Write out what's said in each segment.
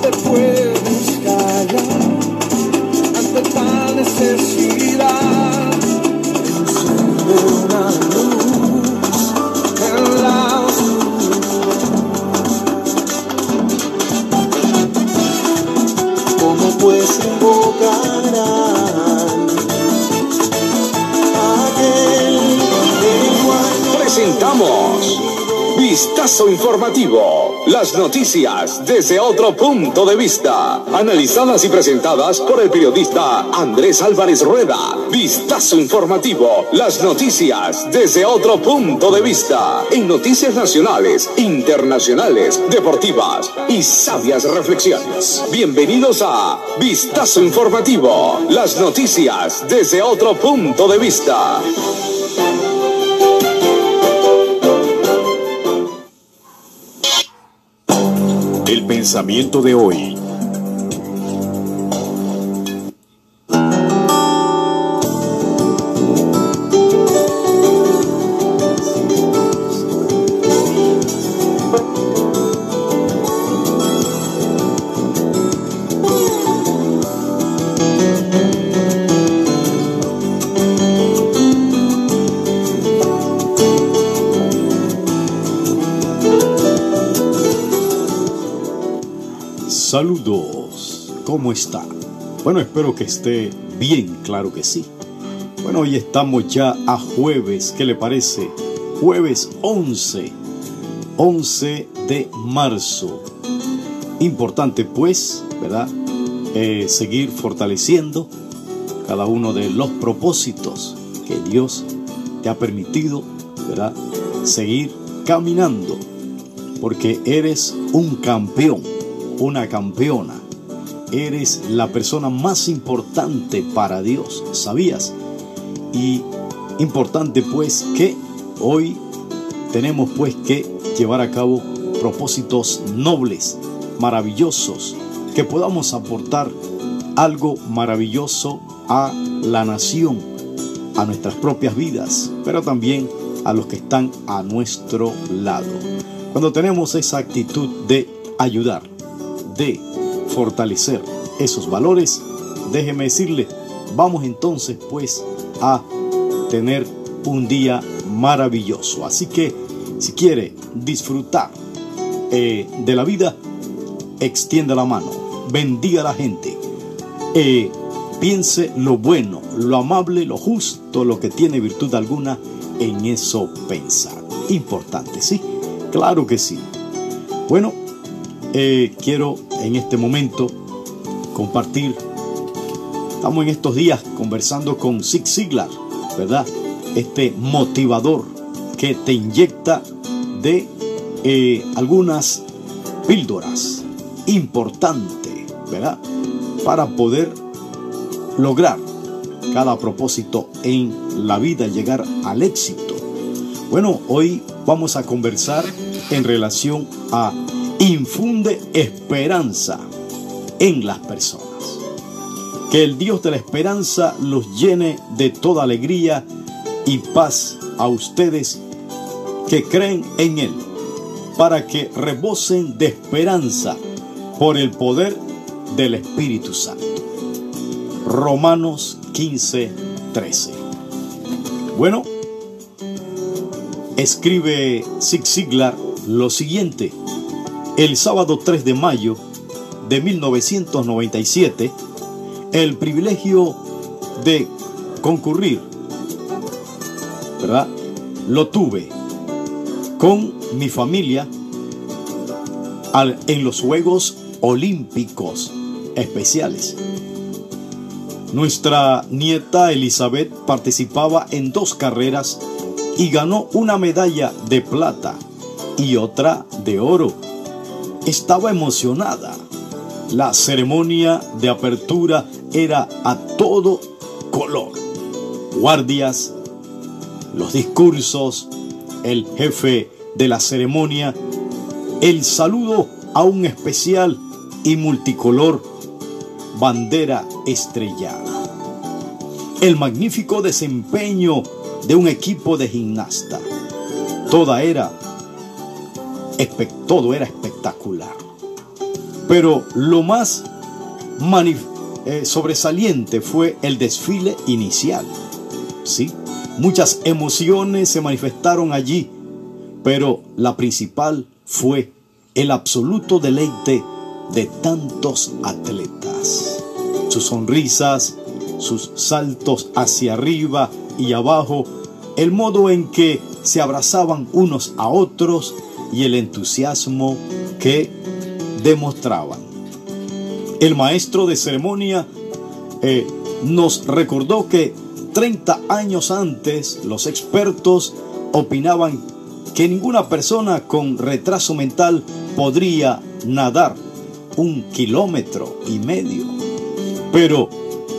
te puedes callar ante tal necesidad. Enciende una luz en la oscuridad. ¿Cómo pues invocarán aquel cual Presentamos Vistazo Informativo. Las noticias desde otro punto de vista. Analizadas y presentadas por el periodista Andrés Álvarez Rueda. Vistazo Informativo. Las noticias desde otro punto de vista. En noticias nacionales, internacionales, deportivas y sabias reflexiones. Bienvenidos a Vistazo Informativo. Las noticias desde otro punto de vista. El pensamiento de hoy. ¿Cómo está? Bueno, espero que esté bien, claro que sí. Bueno, hoy estamos ya a jueves, ¿qué le parece? Jueves 11, 11 de marzo. Importante pues, ¿verdad? Eh, seguir fortaleciendo cada uno de los propósitos que Dios te ha permitido, ¿verdad? Seguir caminando, porque eres un campeón una campeona. Eres la persona más importante para Dios, ¿sabías? Y importante pues que hoy tenemos pues que llevar a cabo propósitos nobles, maravillosos, que podamos aportar algo maravilloso a la nación, a nuestras propias vidas, pero también a los que están a nuestro lado. Cuando tenemos esa actitud de ayudar, de fortalecer esos valores, déjeme decirle, vamos entonces pues a tener un día maravilloso. Así que si quiere disfrutar eh, de la vida, extienda la mano, bendiga a la gente, eh, piense lo bueno, lo amable, lo justo, lo que tiene virtud alguna, en eso pensar. Importante, ¿sí? Claro que sí. Bueno, eh, quiero en este momento compartir. Estamos en estos días conversando con Zig Ziglar, ¿verdad? Este motivador que te inyecta de eh, algunas píldoras importantes, ¿verdad? Para poder lograr cada propósito en la vida, llegar al éxito. Bueno, hoy vamos a conversar en relación a infunde esperanza en las personas. Que el Dios de la esperanza los llene de toda alegría y paz a ustedes que creen en Él, para que rebosen de esperanza por el poder del Espíritu Santo. Romanos 15, 13. Bueno, escribe Zig Ziglar lo siguiente. El sábado 3 de mayo de 1997, el privilegio de concurrir, ¿verdad? Lo tuve con mi familia en los Juegos Olímpicos Especiales. Nuestra nieta Elizabeth participaba en dos carreras y ganó una medalla de plata y otra de oro. Estaba emocionada. La ceremonia de apertura era a todo color. Guardias, los discursos, el jefe de la ceremonia, el saludo a un especial y multicolor bandera estrellada. El magnífico desempeño de un equipo de gimnasta. Toda era, todo era espectacular. Pero lo más eh, sobresaliente fue el desfile inicial. ¿sí? Muchas emociones se manifestaron allí, pero la principal fue el absoluto deleite de tantos atletas. Sus sonrisas, sus saltos hacia arriba y abajo, el modo en que se abrazaban unos a otros y el entusiasmo que demostraban. El maestro de ceremonia eh, nos recordó que 30 años antes los expertos opinaban que ninguna persona con retraso mental podría nadar un kilómetro y medio. Pero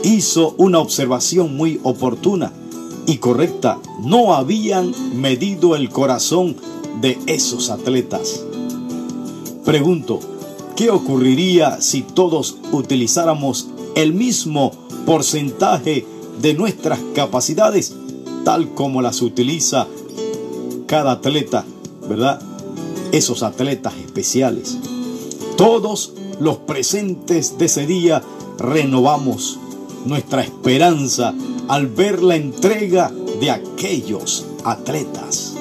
hizo una observación muy oportuna y correcta. No habían medido el corazón de esos atletas. Pregunto, ¿qué ocurriría si todos utilizáramos el mismo porcentaje de nuestras capacidades, tal como las utiliza cada atleta, ¿verdad? Esos atletas especiales. Todos los presentes de ese día renovamos nuestra esperanza al ver la entrega de aquellos atletas.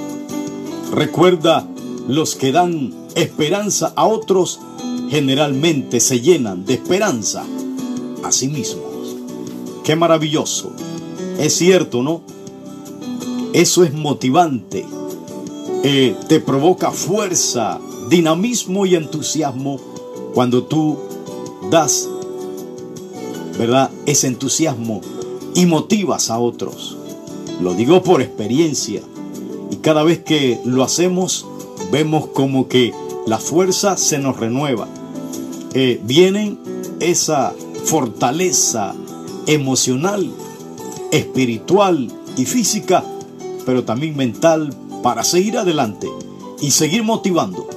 Recuerda, los que dan esperanza a otros generalmente se llenan de esperanza a sí mismos. Qué maravilloso. Es cierto, ¿no? Eso es motivante. Eh, te provoca fuerza, dinamismo y entusiasmo cuando tú das, ¿verdad? Ese entusiasmo y motivas a otros. Lo digo por experiencia. Y cada vez que lo hacemos, vemos como que la fuerza se nos renueva. Eh, viene esa fortaleza emocional, espiritual y física, pero también mental para seguir adelante y seguir motivando.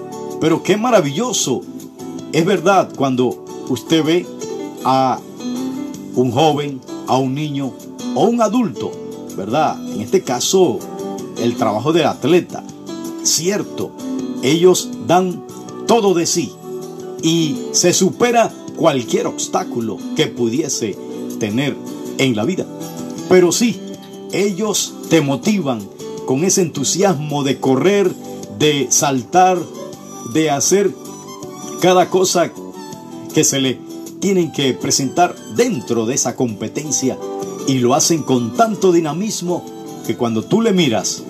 Pero qué maravilloso. Es verdad cuando usted ve a un joven, a un niño o un adulto, ¿verdad? En este caso, el trabajo del atleta. Cierto, ellos dan todo de sí y se supera cualquier obstáculo que pudiese tener en la vida. Pero sí, ellos te motivan con ese entusiasmo de correr, de saltar, de hacer cada cosa que se le tienen que presentar dentro de esa competencia y lo hacen con tanto dinamismo que cuando tú le miras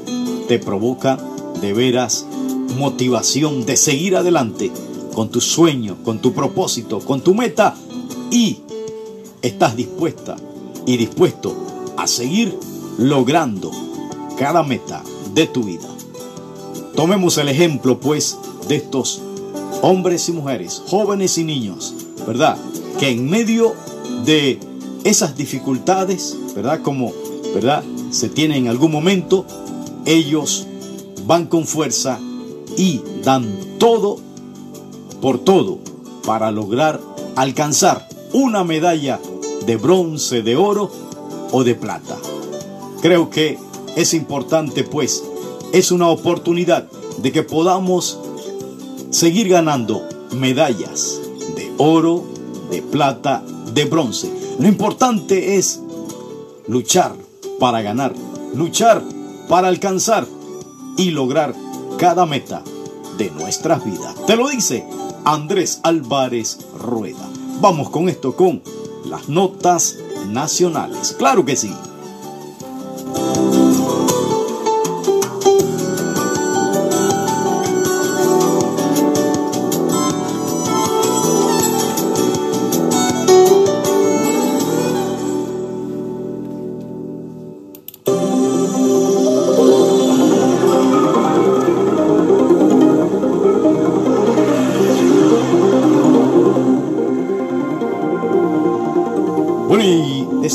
te provoca de veras motivación de seguir adelante con tu sueño, con tu propósito, con tu meta y estás dispuesta y dispuesto a seguir logrando cada meta de tu vida. Tomemos el ejemplo pues de estos hombres y mujeres, jóvenes y niños, ¿verdad? Que en medio de esas dificultades, ¿verdad? Como, ¿verdad? Se tiene en algún momento, ellos van con fuerza y dan todo por todo para lograr alcanzar una medalla de bronce, de oro o de plata. Creo que es importante pues, es una oportunidad de que podamos seguir ganando medallas de oro, de plata, de bronce. Lo importante es luchar para ganar, luchar para alcanzar y lograr cada meta de nuestras vidas. Te lo dice Andrés Álvarez Rueda. Vamos con esto, con las notas nacionales. Claro que sí.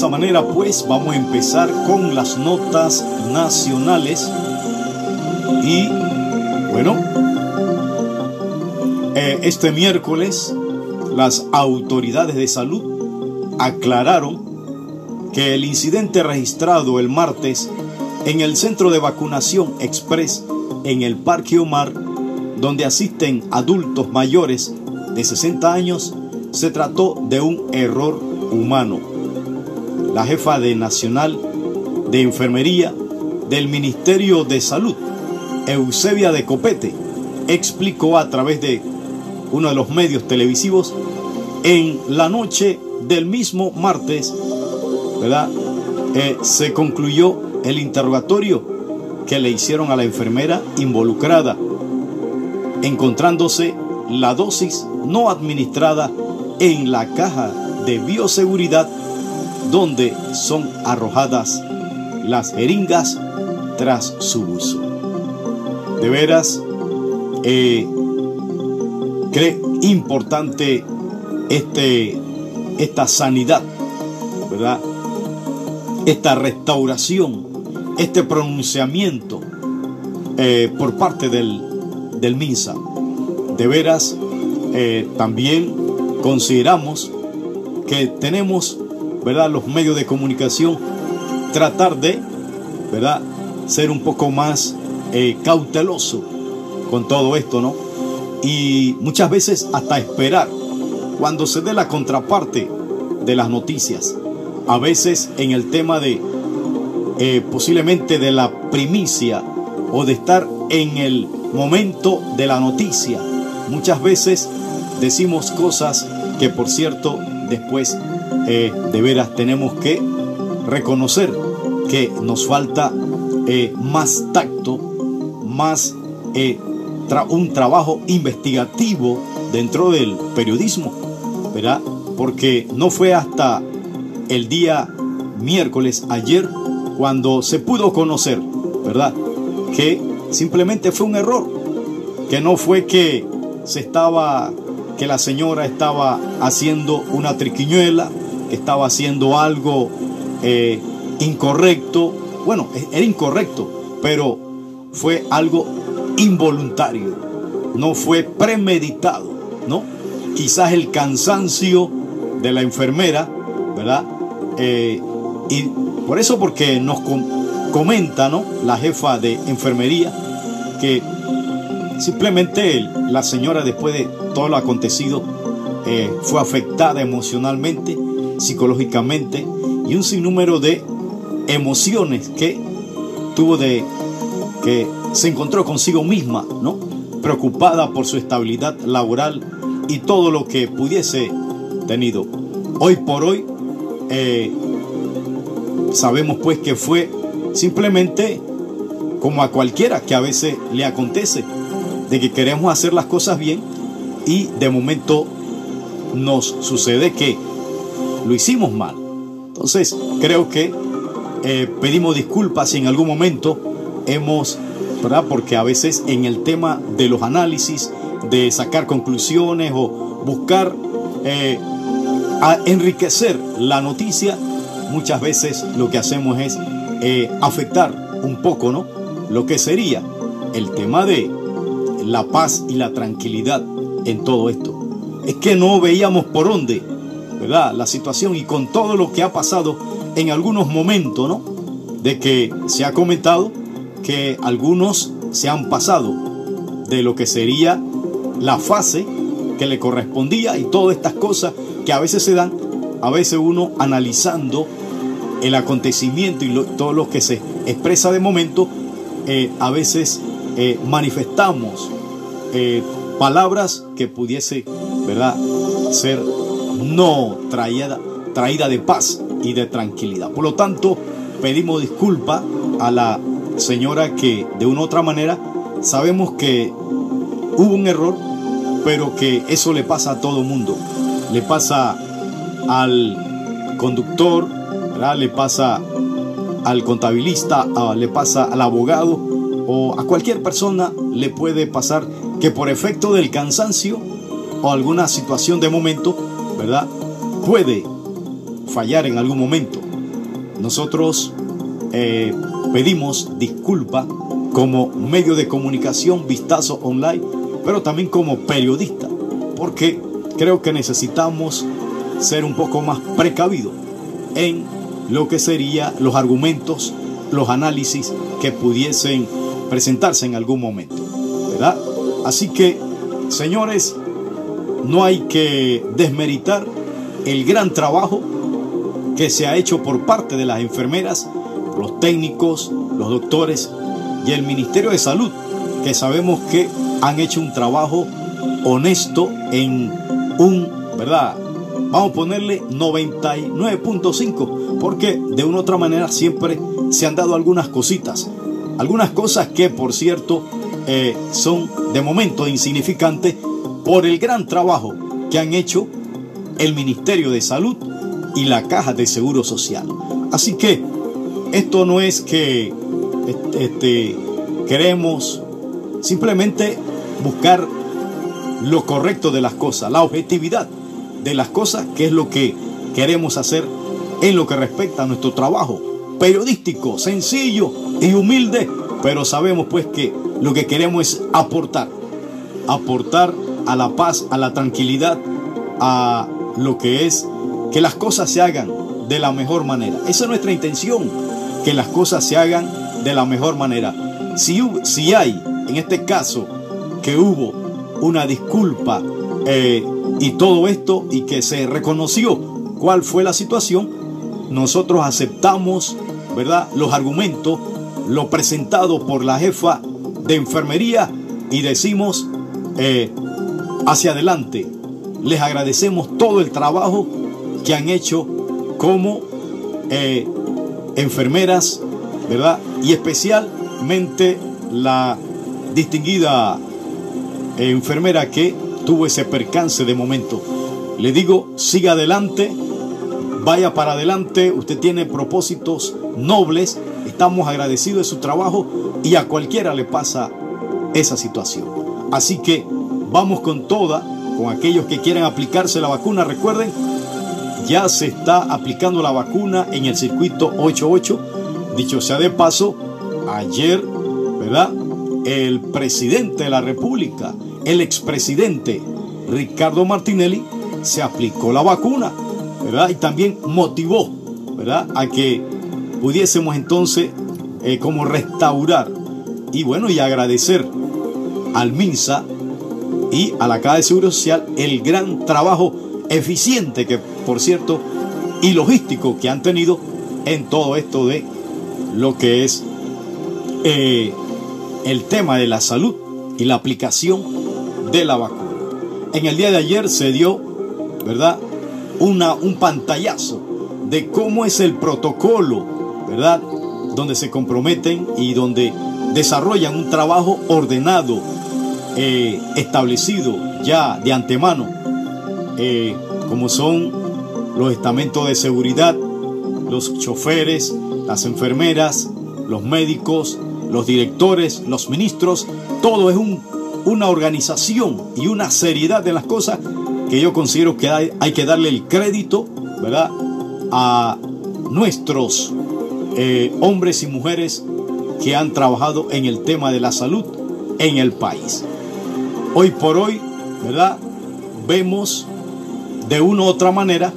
Manera pues vamos a empezar con las notas nacionales y bueno, eh, este miércoles las autoridades de salud aclararon que el incidente registrado el martes en el centro de vacunación express en el Parque Omar, donde asisten adultos mayores de 60 años, se trató de un error humano. La jefa de Nacional de Enfermería del Ministerio de Salud, Eusebia de Copete, explicó a través de uno de los medios televisivos en la noche del mismo martes, ¿verdad? Eh, se concluyó el interrogatorio que le hicieron a la enfermera involucrada, encontrándose la dosis no administrada en la caja de bioseguridad donde son arrojadas las jeringas tras su uso. De veras, eh, cree importante este, esta sanidad, ¿verdad? Esta restauración, este pronunciamiento eh, por parte del, del MINSA. De veras, eh, también consideramos que tenemos, ¿verdad? Los medios de comunicación tratar de, ¿verdad? Ser un poco más eh, cauteloso con todo esto, ¿no? Y muchas veces hasta esperar cuando se dé la contraparte de las noticias. A veces en el tema de eh, posiblemente de la primicia o de estar en el momento de la noticia. Muchas veces decimos cosas que por cierto después eh, de veras tenemos que reconocer que nos falta eh, más tacto, más un trabajo investigativo dentro del periodismo, ¿verdad? Porque no fue hasta el día miércoles, ayer, cuando se pudo conocer, ¿verdad? Que simplemente fue un error, que no fue que se estaba, que la señora estaba haciendo una triquiñuela, que estaba haciendo algo eh, incorrecto. Bueno, e-, era incorrecto, pero fue algo involuntario, no fue premeditado, ¿no? Quizás el cansancio de la enfermera, ¿verdad? Eh, y por eso porque nos comenta, ¿no? La jefa de enfermería que simplemente la señora después de todo lo acontecido eh, fue afectada emocionalmente, psicológicamente y un sinnúmero de emociones que tuvo de que se encontró consigo misma, ¿no? Preocupada por su estabilidad laboral y todo lo que pudiese tenido. Hoy por hoy eh, sabemos pues que fue simplemente como a cualquiera que a veces le acontece, de que queremos hacer las cosas bien y de momento nos sucede que lo hicimos mal. Entonces creo que eh, pedimos disculpas si en algún momento hemos, ¿verdad? Porque a veces en el tema de los análisis, de sacar conclusiones o buscar eh, enriquecer la noticia, muchas veces lo que hacemos es eh, afectar un poco, ¿no? Lo que sería el tema de la paz y la tranquilidad en todo esto. Es que no veíamos por dónde, ¿verdad? La situación y con todo lo que ha pasado en algunos momentos, ¿no? De que se ha comentado que algunos se han pasado de lo que sería la fase que le correspondía y todas estas cosas que a veces se dan, a veces uno analizando el acontecimiento y todo lo que se expresa de momento, eh, a veces eh, manifestamos eh, palabras que pudiese, ¿verdad?, ser no traída, traída de paz y de tranquilidad. Por lo tanto, pedimos disculpa a la señora que de una u otra manera sabemos que hubo un error, pero que eso le pasa a todo mundo. Le pasa al conductor, le pasa al contabilista, le pasa al abogado o a cualquier persona le puede pasar que por efecto del cansancio o alguna situación de momento, ¿verdad? Puede fallar en algún momento. Nosotros eh, pedimos disculpa como medio de comunicación, vistazo online, pero también como periodista, porque creo que necesitamos ser un poco más precavidos en lo que serían los argumentos, los análisis que pudiesen presentarse en algún momento, ¿verdad? Así que, señores, no hay que desmeritar el gran trabajo que se ha hecho por parte de las enfermeras, los técnicos, los doctores y el Ministerio de Salud, que sabemos que han hecho un trabajo honesto en un, ¿verdad? Vamos a ponerle 99.5, porque de una u otra manera siempre se han dado algunas cositas, algunas cosas que por cierto eh, son de momento insignificantes por el gran trabajo que han hecho el Ministerio de Salud y la Caja de Seguro Social. Así que esto no es que este, queremos simplemente buscar lo correcto de las cosas, la objetividad de las cosas, que es lo que queremos hacer en lo que respecta a nuestro trabajo periodístico, sencillo y humilde, pero sabemos pues que lo que queremos es aportar, aportar a la paz, a la tranquilidad, a lo que es que las cosas se hagan de la mejor manera. Esa es nuestra intención, que las cosas se hagan de la mejor manera. Si, si hay, en este caso, que hubo una disculpa eh, y todo esto y que se reconoció cuál fue la situación, nosotros aceptamos, ¿verdad?, los argumentos, lo presentado por la jefa de enfermería y decimos eh, hacia adelante. Les agradecemos todo el trabajo que han hecho como eh, enfermeras, ¿verdad? Y especialmente la distinguida enfermera que tuvo ese percance de momento. Le digo, siga adelante, vaya para adelante, usted tiene propósitos nobles, estamos agradecidos de su trabajo y a cualquiera le pasa esa situación. Así que vamos con toda, con aquellos que quieren aplicarse la vacuna, recuerden, ya se está aplicando la vacuna en el circuito 88. Dicho sea de paso, ayer, ¿verdad? El presidente de la República, el expresidente Ricardo Martinelli, se aplicó la vacuna, ¿verdad? Y también motivó, ¿verdad? A que pudiésemos entonces eh, como restaurar y bueno, y agradecer al MINSA y a la Caja de Seguro Social el gran trabajo eficiente que, por cierto, y logístico que han tenido en todo esto de lo que es eh, el tema de la salud y la aplicación de la vacuna. En el día de ayer se dio, ¿verdad? Una, un pantallazo de cómo es el protocolo, ¿verdad? Donde se comprometen y donde desarrollan un trabajo ordenado, eh, establecido ya de antemano, eh, como son los estamentos de seguridad, los choferes, las enfermeras, los médicos, los directores, los ministros, todo es un, una organización y una seriedad de las cosas que yo considero que hay, hay que darle el crédito, ¿verdad?, a nuestros eh, hombres y mujeres que han trabajado en el tema de la salud en el país. Hoy por hoy, ¿verdad? Vemos de una u otra manera,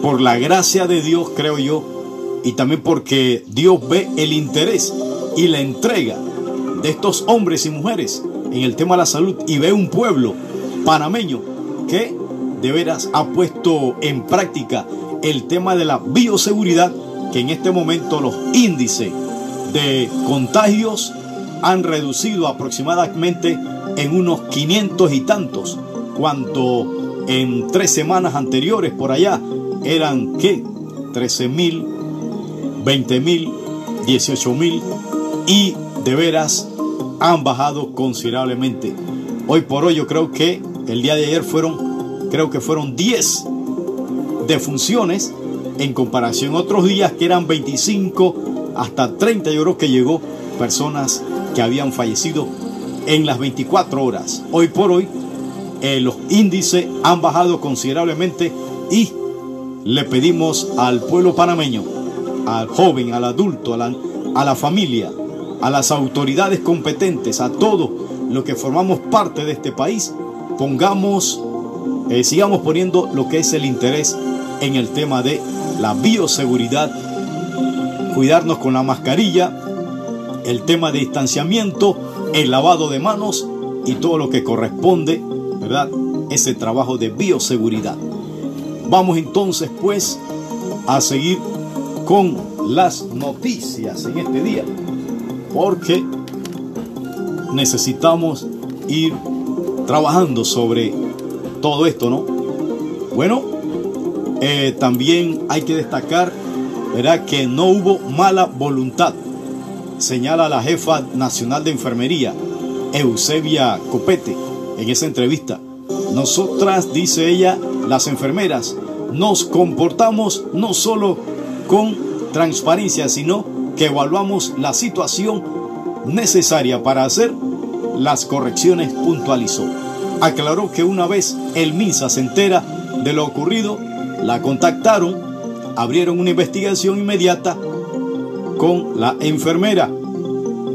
por la gracia de Dios, creo yo, y también porque Dios ve el interés y la entrega de estos hombres y mujeres en el tema de la salud y ve un pueblo panameño que de veras ha puesto en práctica el tema de la bioseguridad, que en este momento los índices de contagios han reducido aproximadamente en unos 500 y tantos, cuando en tres semanas anteriores por allá eran ¿qué? 13 mil, 20 mil, 18 mil y de veras han bajado considerablemente. Hoy por hoy yo creo que el día de ayer fueron, creo que fueron 10 defunciones en comparación a otros días que eran 25 hasta 30 yo creo que llegó personas que habían fallecido en las 24 horas. Hoy por hoy eh, los índices han bajado considerablemente y le pedimos al pueblo panameño, al joven, al adulto, a la, familia, a las autoridades competentes, a todos los que formamos parte de este país, pongamos, eh, sigamos poniendo lo que es el interés en el tema de la bioseguridad cuidarnos con la mascarilla, el tema de distanciamiento, el lavado de manos y todo lo que corresponde, ¿verdad? ese trabajo de bioseguridad. Vamos entonces pues a seguir con las noticias en este día, porque necesitamos ir trabajando sobre todo esto, ¿no? Bueno, eh, también hay que destacar, ¿verdad? Que no hubo mala voluntad, señala la jefa nacional de enfermería, Eusebia Copete, en esa entrevista. Nosotras, dice ella, las enfermeras, nos comportamos no solo con transparencia, sino que evaluamos la situación necesaria para hacer las correcciones, puntualizó. Aclaró que una vez el MINSA se entera de lo ocurrido, la contactaron, abrieron una investigación inmediata con la enfermera.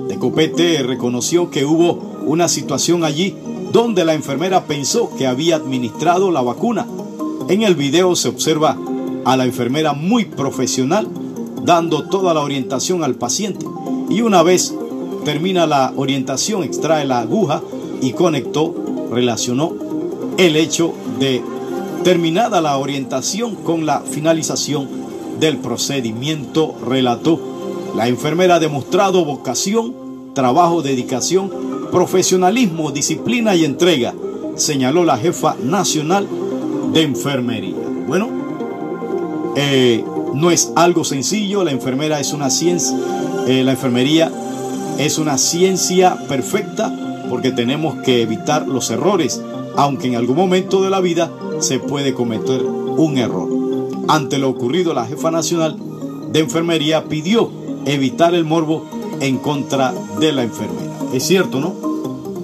De Copete reconoció que hubo una situación allí donde la enfermera pensó que había administrado la vacuna. En el video se observa a la enfermera muy profesional dando toda la orientación al paciente y una vez termina la orientación extrae la aguja y conectó, relacionó el hecho de terminada la orientación con la finalización del procedimiento, relató. La enfermera ha demostrado vocación, trabajo, dedicación, profesionalismo, disciplina y entrega, señaló la jefa nacional de enfermería. Bueno, eh, no es algo sencillo, la enfermera es una ciencia, eh, la enfermería es una ciencia perfecta porque tenemos que evitar los errores, aunque en algún momento de la vida se puede cometer un error. Ante lo ocurrido, la jefa nacional de enfermería pidió evitar el morbo en contra de la enfermera. Es cierto, ¿no?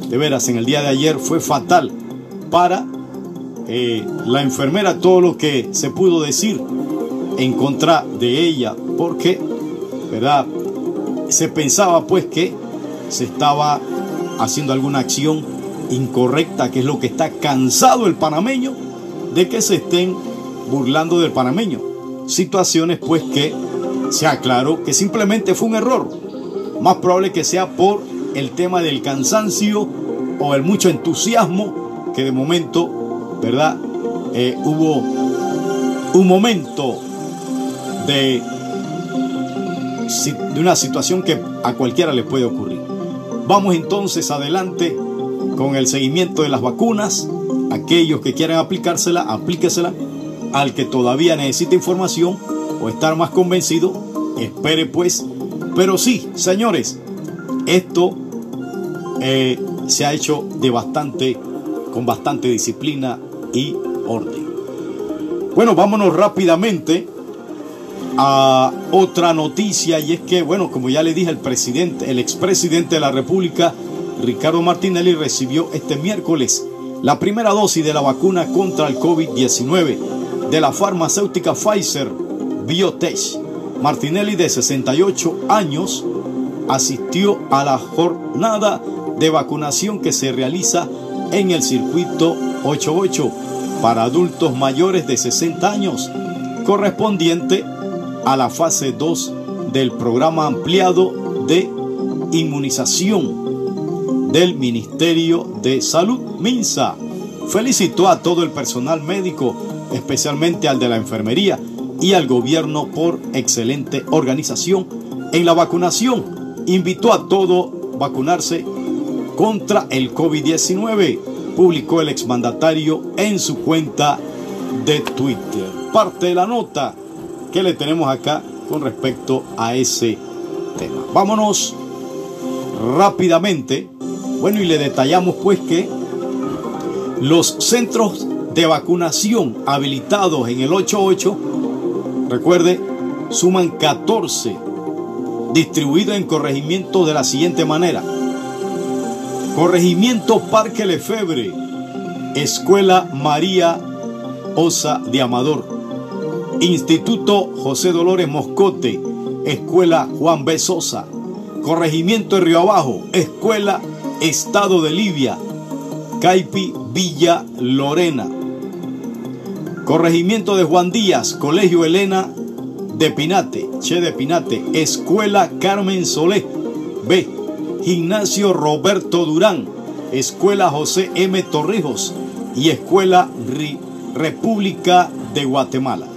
De veras, en el día de ayer fue fatal para eh, la enfermera todo lo que se pudo decir en contra de ella, porque, ¿verdad? Se pensaba pues que se estaba haciendo alguna acción incorrecta, que es lo que está cansado el panameño de que se estén burlando del panameño. Situaciones pues que se aclaró que simplemente fue un error. Más probable que sea por el tema del cansancio o el mucho entusiasmo que de momento, ¿verdad? Eh, hubo un momento de, de una situación que a cualquiera le puede ocurrir. Vamos entonces adelante con el seguimiento de las vacunas. Aquellos que quieran aplicársela, aplíquesela. Al que todavía necesita información o estar más convencido, espere pues. Pero sí, señores, esto eh, se ha hecho de bastante, con bastante disciplina y orden. Bueno, vámonos rápidamente a otra noticia y es que, bueno, como ya le dije, el presidente, el expresidente de la República, Ricardo Martinelli, recibió este miércoles la primera dosis de la vacuna contra el COVID-19 de la farmacéutica Pfizer Biotech. Martinelli, de 68 años, asistió a la jornada de vacunación que se realiza en el circuito 88 para adultos mayores de 60 años, correspondiente a la fase 2 del programa ampliado de inmunización del Ministerio de Salud, MINSA. Felicitó a todo el personal médico, especialmente al de la enfermería y al gobierno por excelente organización en la vacunación. Invitó a todo vacunarse contra el COVID-19, publicó el exmandatario en su cuenta de Twitter. Parte de la nota que le tenemos acá con respecto a ese tema. Vámonos rápidamente. Bueno, y le detallamos pues que los centros de vacunación habilitados en el 88, recuerde, suman 14, distribuidos en corregimientos de la siguiente manera. Corregimiento Parque Lefebre, Escuela María Osa de Amador, Instituto José Dolores Moscote, Escuela Juan B. Sosa, Corregimiento de Río Abajo, Escuela Estado de Libia, Caipi Villa Lorena, Corregimiento de Juan Díaz, Colegio Elena de Pinate, Che de Pinate, Escuela Carmen Solé, B, Gimnasio Roberto Durán, Escuela José M. Torrijos y Escuela República de Guatemala.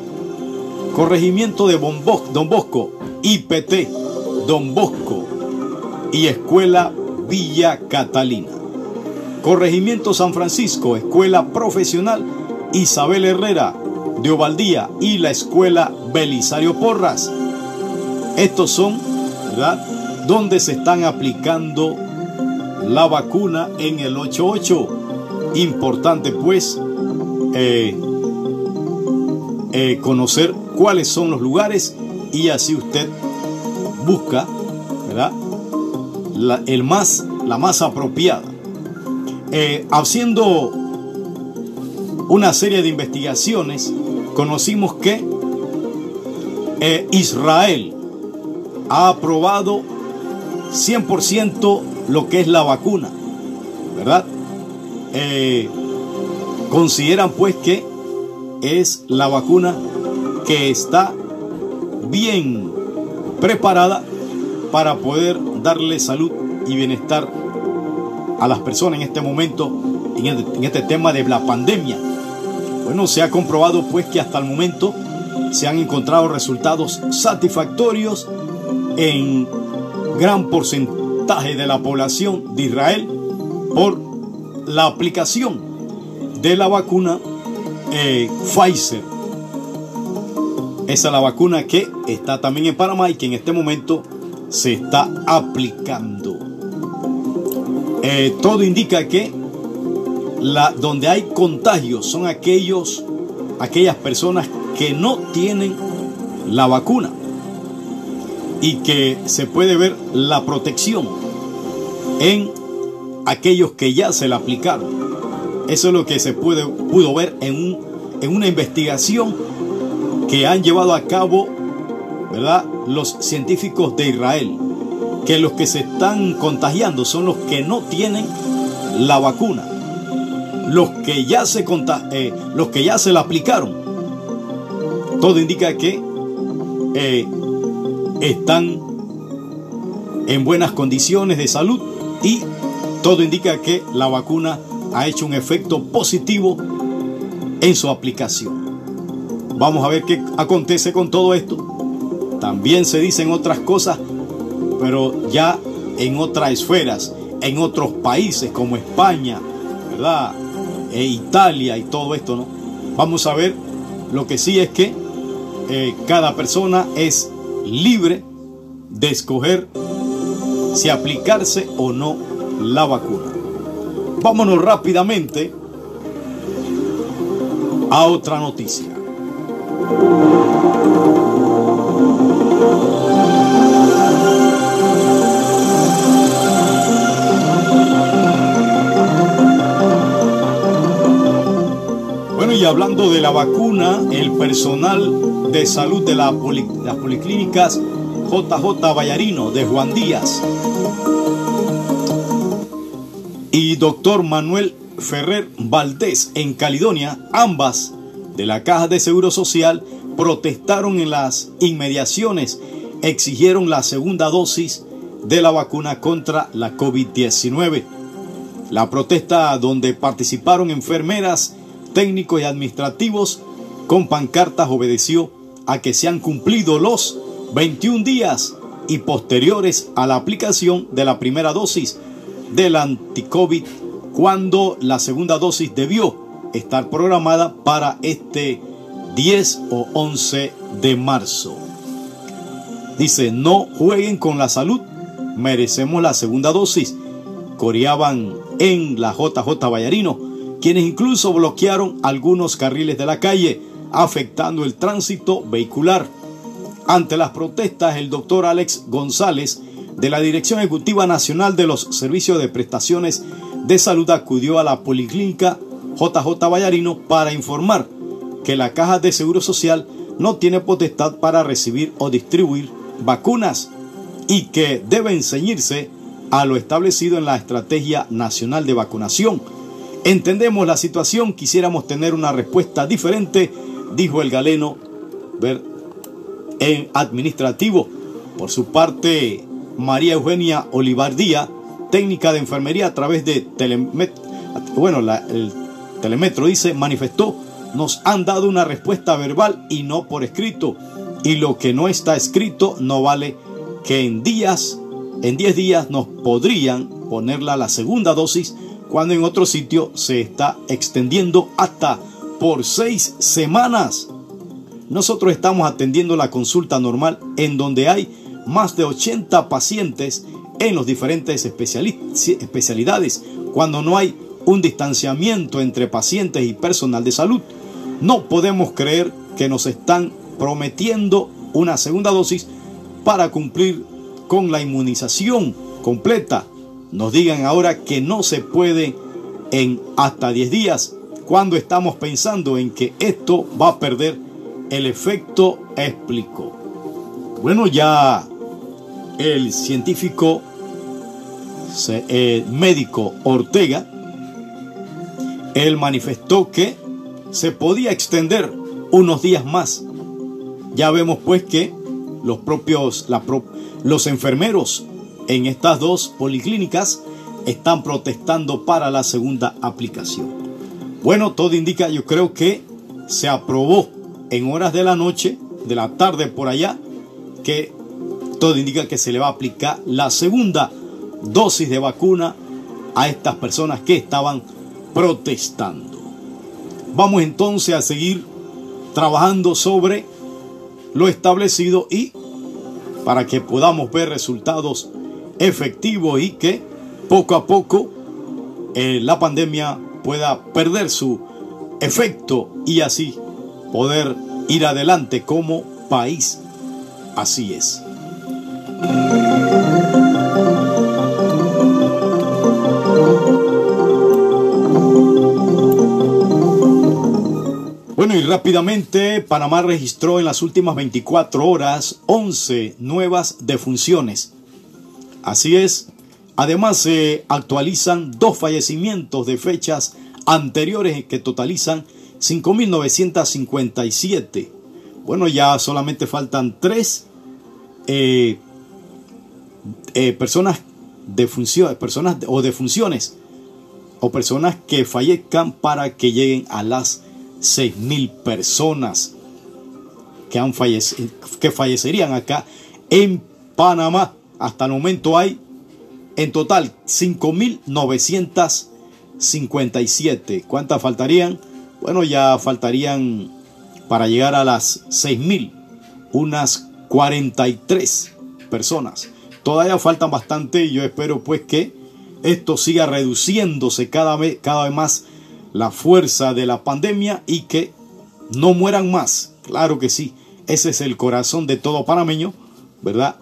Corregimiento de Don Bosco, IPT, Don Bosco y Escuela Villa Catalina. Corregimiento San Francisco, Escuela Profesional Isabel Herrera de Ovaldía y la Escuela Belisario Porras. Estos son, ¿verdad? Donde se están aplicando la vacuna en el 88. Importante pues eh, eh, conocer cuáles son los lugares y así usted busca, ¿verdad? La, el más, la más apropiada. Eh, haciendo una serie de investigaciones, conocimos que Israel ha aprobado 100% lo que es la vacuna, ¿verdad? Eh, consideran pues que es la vacuna que está bien preparada para poder darle salud y bienestar a las personas en este momento, en este, en este tema de la pandemia. Bueno, se ha comprobado pues que hasta el momento se han encontrado resultados satisfactorios en gran porcentaje de la población de Israel por la aplicación de la vacuna eh, Pfizer. Esa es la vacuna que está también en Panamá y que en este momento se está aplicando. Eh, todo indica que la, donde hay contagios son aquellos, aquellas personas que no tienen la vacuna y que se puede ver la protección en aquellos que ya se la aplicaron. Eso es lo que se puede, pudo ver en, un, en una investigación que han llevado a cabo ¿verdad? los científicos de Israel, que los que se están contagiando son los que no tienen la vacuna, los que ya se, eh, los que ya se la aplicaron. Todo indica que eh, están en buenas condiciones de salud y todo indica que la vacuna ha hecho un efecto positivo en su aplicación. Vamos a ver qué acontece con todo esto. También se dicen otras cosas, pero ya en otras esferas, en otros países como España, ¿verdad? E Italia y todo esto, ¿no? Vamos a ver, lo que sí es que eh, cada persona es libre de escoger si aplicarse o no la vacuna. Vámonos rápidamente a otra noticia. Hablando de la vacuna, el personal de salud de las policlínicas JJ Vallarino de Juan Díaz y doctor Manuel Ferrer Valdés en Caledonia, ambas de la Caja de Seguro Social, protestaron en las inmediaciones, exigieron la segunda dosis de la vacuna contra la COVID-19. La protesta donde participaron enfermeras, técnicos y administrativos con pancartas obedeció a que se han cumplido los 21 días y posteriores a la aplicación de la primera dosis del anticovid cuando la segunda dosis debió estar programada para este 10 o 11 de marzo. Dice, no jueguen con la salud, merecemos la segunda dosis. Coreaban en la JJ Vallarino, quienes incluso bloquearon algunos carriles de la calle, afectando el tránsito vehicular. Ante las protestas, el doctor Alex González, de la Dirección Ejecutiva Nacional de los Servicios de Prestaciones de Salud acudió a la Policlínica JJ Vallarino para informar que la Caja de Seguro Social no tiene potestad para recibir o distribuir vacunas y que deben ceñirse a lo establecido en la Estrategia Nacional de Vacunación. Entendemos la situación, quisiéramos tener una respuesta diferente, dijo el galeno en administrativo. Por su parte, María Eugenia Olivardía, técnica de enfermería a través de Telemet, bueno, Telemetro dice, manifestó, nos han dado una respuesta verbal y no por escrito. Y lo que no está escrito no vale que en días, en 10 días nos podrían ponerla la segunda dosis cuando en otro sitio se está extendiendo hasta por seis semanas. Nosotros estamos atendiendo la consulta normal en donde hay más de 80 pacientes en los diferentes especialidades cuando no hay un distanciamiento entre pacientes y personal de salud. No podemos creer que nos están prometiendo una segunda dosis para cumplir con la inmunización completa. Nos digan ahora que no se puede en hasta 10 días cuando estamos pensando en que esto va a perder el efecto explico. Bueno, ya el científico eh, médico Ortega, él manifestó que se podía extender unos días más. Ya vemos pues que los propios, los enfermeros en estas dos policlínicas están protestando para la segunda aplicación. Bueno, todo indica, yo creo que se aprobó en horas de la noche, de la tarde por allá, que todo indica que se le va a aplicar la segunda dosis de vacuna a estas personas que estaban protestando. Vamos entonces a seguir trabajando sobre lo establecido y para que podamos ver resultados efectivos y que poco a poco eh, la pandemia pueda perder su efecto y así poder ir adelante como país. Así es. Bueno, y rápidamente, Panamá registró en las últimas 24 horas 11 nuevas defunciones. Así es. Además, se actualizan dos fallecimientos de fechas anteriores que totalizan 5.957. Bueno, ya solamente faltan tres eh, eh, personas de funciones, personas o de funciones o personas que fallezcan para que lleguen a las mil personas que, han que fallecerían acá en Panamá. Hasta el momento hay en total 5.957. ¿Cuántas faltarían? Bueno, ya faltarían para llegar a las 6.000, unas 43 personas. Todavía faltan bastante y yo espero pues que esto siga reduciéndose cada vez, cada vez más la fuerza de la pandemia y que no mueran más. Claro que sí, ese es el corazón de todo panameño, ¿verdad?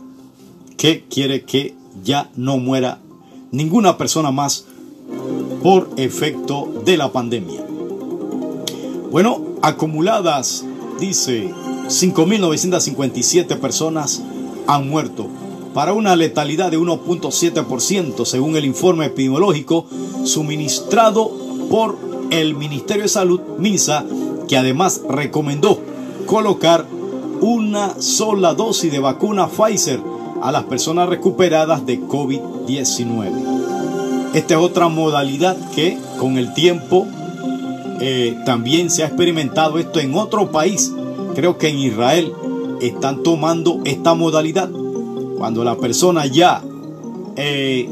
Que quiere que ya no muera ninguna persona más por efecto de la pandemia. Bueno, acumuladas, dice, 5.957 personas han muerto para una letalidad de 1.7% según el informe epidemiológico suministrado por el Ministerio de Salud, MINSA, que además recomendó colocar una sola dosis de vacuna Pfizer a las personas recuperadas de COVID-19. Esta es otra modalidad que con el tiempo eh, también se ha experimentado esto en otro país. Creo que en Israel están tomando esta modalidad. Cuando la persona ya eh,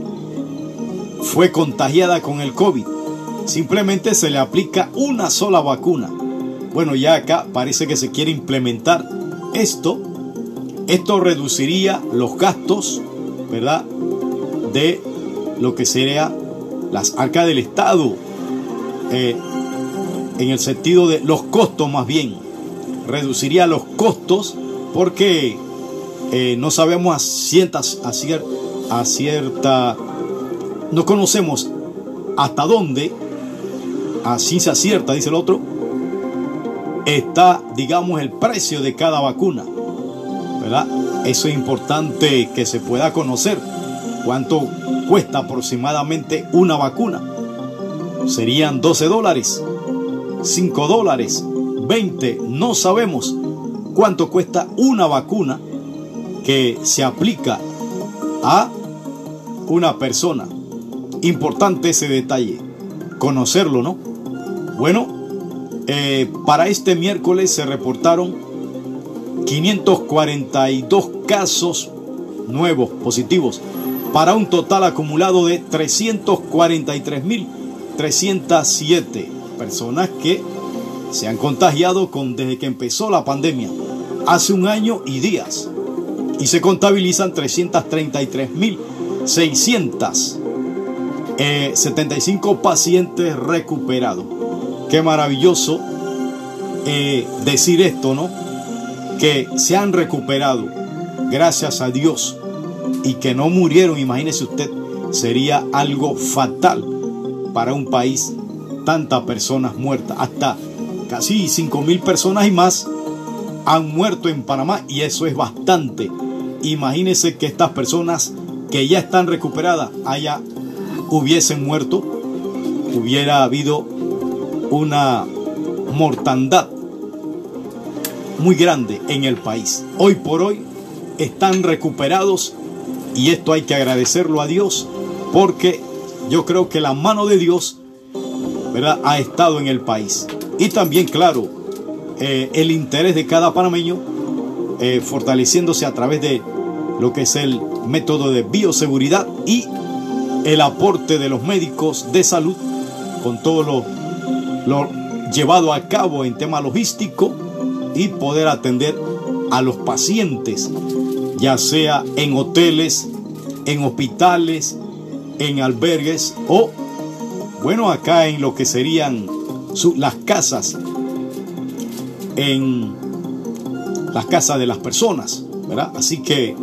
fue contagiada con el COVID, simplemente se le aplica una sola vacuna. Bueno, ya acá parece que se quiere implementar esto. Esto reduciría los gastos, ¿verdad? De lo que sería las arcas del Estado. Eh, en el sentido de los costos más bien. Reduciría los costos porque eh, no sabemos a, ciertas, a, a cierta... No conocemos hasta dónde así se acierta, dice el otro, está, digamos, el precio de cada vacuna. Eso es importante que se pueda conocer. ¿Cuánto cuesta aproximadamente una vacuna? Serían 12 dólares, 5 dólares, 20, no sabemos cuánto cuesta una vacuna que se aplica a una persona. Importante ese detalle, conocerlo, ¿no? Bueno, eh, para este miércoles se reportaron 542 casos nuevos positivos para un total acumulado de 343.307 personas que se han contagiado con, desde que empezó la pandemia, hace un año y días. Y se contabilizan 333.675 eh, pacientes recuperados. Qué maravilloso eh, decir esto, ¿no? Que se han recuperado, gracias a Dios, y que no murieron, imagínese usted, sería algo fatal para un país, tantas personas muertas, hasta casi 5 mil personas y más han muerto en Panamá y eso es bastante. Imagínese que estas personas que ya están recuperadas haya, hubiesen muerto, hubiera habido una mortandad muy grande en el país. Hoy por hoy están recuperados y esto hay que agradecerlo a Dios porque yo creo que la mano de Dios ¿verdad? ha estado en el país. Y también, claro, eh, el interés de cada panameño eh, fortaleciéndose a través de lo que es el método de bioseguridad y el aporte de los médicos de salud con todo lo, lo llevado a cabo en tema logístico y poder atender a los pacientes, ya sea en hoteles, en hospitales, en albergues o, bueno, acá en lo que serían las casas, en las casas de las personas, ¿verdad? Así que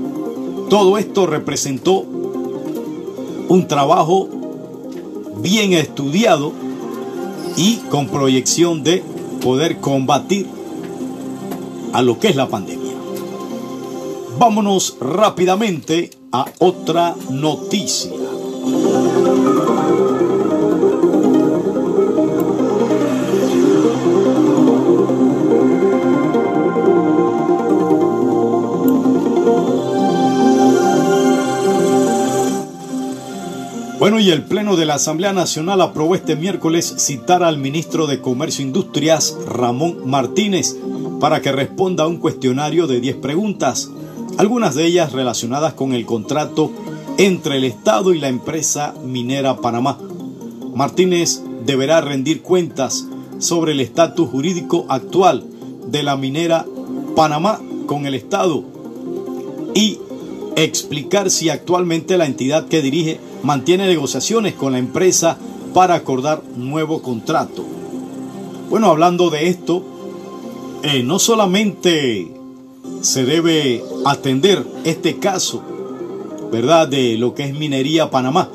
todo esto representó un trabajo bien estudiado y con proyección de poder combatir a lo que es la pandemia. Vámonos rápidamente a otra noticia. Bueno, y el Pleno de la Asamblea Nacional aprobó este miércoles citar al ministro de Comercio e Industrias, Ramón Martínez, para que responda a un cuestionario de 10 preguntas, algunas de ellas relacionadas con el contrato entre el Estado y la empresa minera Panamá. Martínez deberá rendir cuentas sobre el estatus jurídico actual de la minera Panamá con el Estado y explicar si actualmente la entidad que dirige mantiene negociaciones con la empresa para acordar nuevo contrato. Bueno, hablando de esto, eh, no solamente se debe atender este caso, ¿verdad? De lo que es minería Panamá,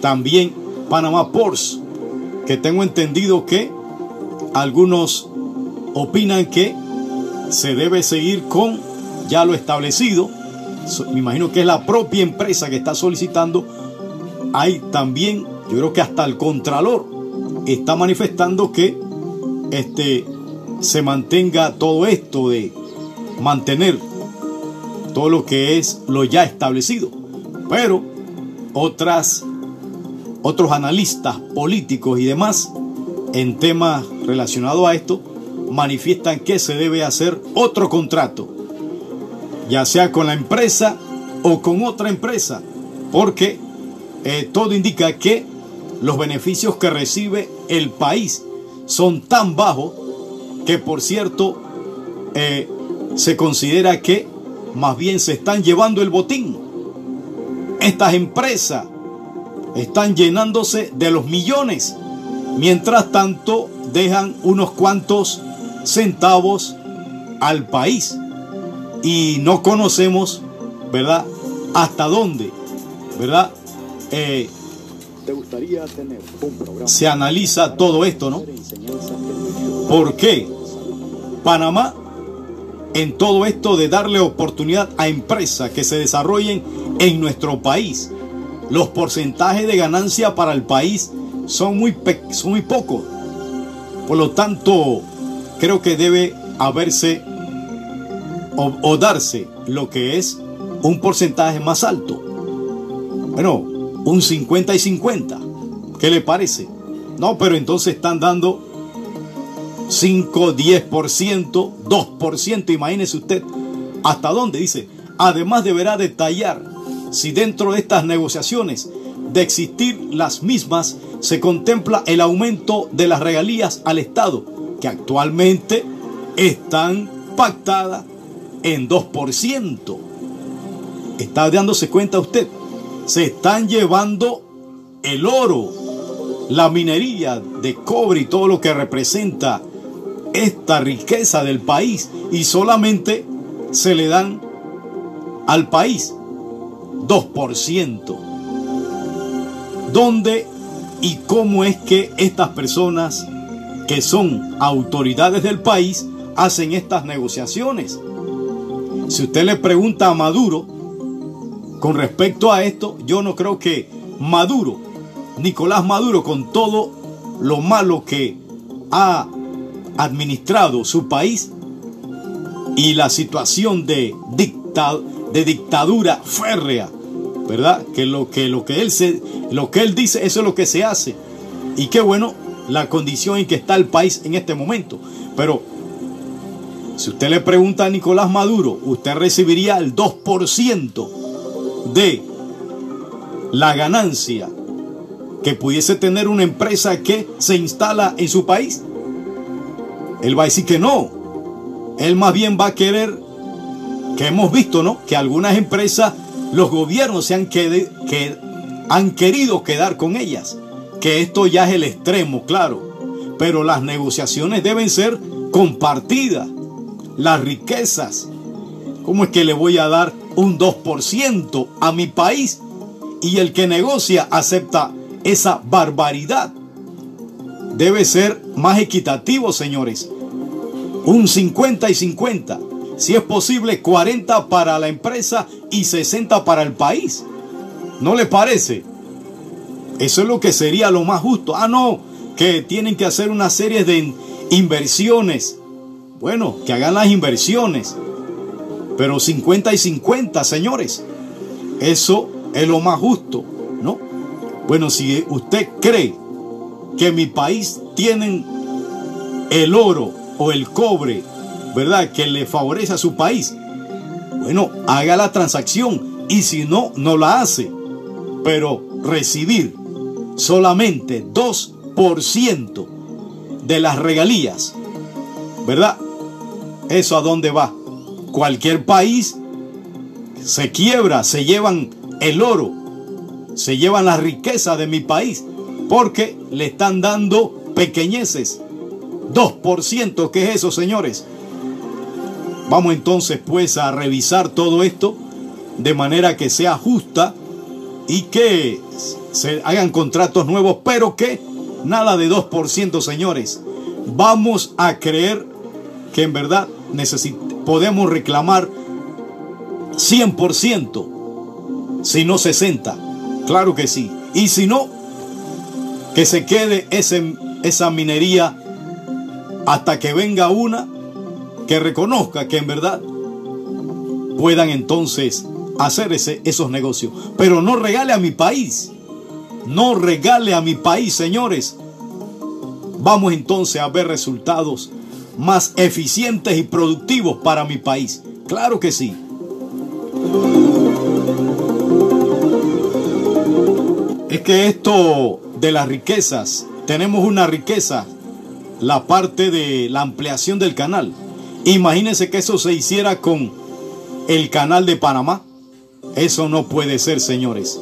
también Panamá Ports, que tengo entendido que algunos opinan que se debe seguir con ya lo establecido. Me imagino que es la propia empresa que está solicitando hay también, yo creo que hasta el Contralor está manifestando que este, se mantenga todo esto de mantener todo lo que es lo ya establecido. Pero otras, otros analistas políticos y demás en temas relacionados a esto manifiestan que se debe hacer otro contrato, ya sea con la empresa o con otra empresa, porque eh, todo indica que los beneficios que recibe el país son tan bajos que, por cierto, eh, se considera que más bien se están llevando el botín. Estas empresas están llenándose de los millones, mientras tanto dejan unos cuantos centavos al país y no conocemos, ¿verdad? Hasta dónde, ¿verdad? Eh, Se analiza todo esto, ¿no? ¿Por qué Panamá, en todo esto de darle oportunidad a empresas que se desarrollen en nuestro país, los porcentajes de ganancia para el país son muy, son muy pocos. Por lo tanto, creo que debe haberse o darse lo que es un porcentaje más alto. Bueno, un 50 y 50. ¿Qué le parece? No, pero entonces están dando 5, 10%, 2%, imagínese usted hasta dónde dice. Además deberá detallar si dentro de estas negociaciones de existir las mismas se contempla el aumento de las regalías al Estado, que actualmente están pactadas en 2%. ¿Está dándose cuenta usted? Se están llevando el oro, la minería de cobre y todo lo que representa esta riqueza del país y solamente se le dan al país 2%. ¿Dónde y cómo es que estas personas que son autoridades del país hacen estas negociaciones? Si usted le pregunta a Maduro con respecto a esto, yo no creo que Maduro, Nicolás Maduro, con todo lo malo que ha administrado su país y la situación de, de dictadura férrea, ¿verdad? Que lo que, lo, que él se, lo que él dice, eso es lo que se hace. Y qué bueno la condición en que está el país en este momento. Pero si usted le pregunta a Nicolás Maduro, usted recibiría el 2% de la ganancia que pudiese tener una empresa que se instala en su país. Él va a decir que no. Él más bien va a querer, que hemos visto, ¿no? Que algunas empresas, los gobiernos se han, que, han querido quedar con ellas. Que esto ya es el extremo, claro. Pero las negociaciones deben ser compartidas. Las riquezas. ¿Cómo es que le voy a dar un 2% a mi país? Y el que negocia acepta esa barbaridad. Debe ser más equitativo, señores un 50 y 50. Si es posible, 40 para la empresa y 60 para el país. ¿No le parece? Eso es lo que sería lo más justo. Ah, no, que tienen que hacer una serie de inversiones. Bueno, que hagan las inversiones. Pero 50 y 50, señores. Eso es lo más justo, ¿no? Bueno, si usted cree que mi país tienen el oro o el cobre, ¿verdad? Que le favorece a su país. Bueno, haga la transacción y si no, no la hace. Pero recibir solamente 2% de las regalías, ¿verdad? ¿Eso a dónde va? Cualquier país se quiebra, se llevan el oro, se llevan la riqueza de mi país, porque le están dando pequeñeces 2%, ¿qué es eso, señores? Vamos entonces pues a revisar todo esto de manera que sea justa y que se hagan contratos nuevos, pero que nada de 2%, señores. Vamos a creer que en verdad podemos reclamar 100%, si no 60%. Claro que sí. Y si no, que se quede ese, esa minería hasta que venga una que reconozca que en verdad puedan entonces hacer ese, esos negocios. Pero no regale a mi país. No regale a mi país, señores. Vamos entonces a ver resultados más eficientes y productivos para mi país. Claro que sí. Es que esto de las riquezas, tenemos una riqueza la parte de la ampliación del canal. Imagínense que eso se hiciera con el canal de Panamá. Eso no puede ser, señores.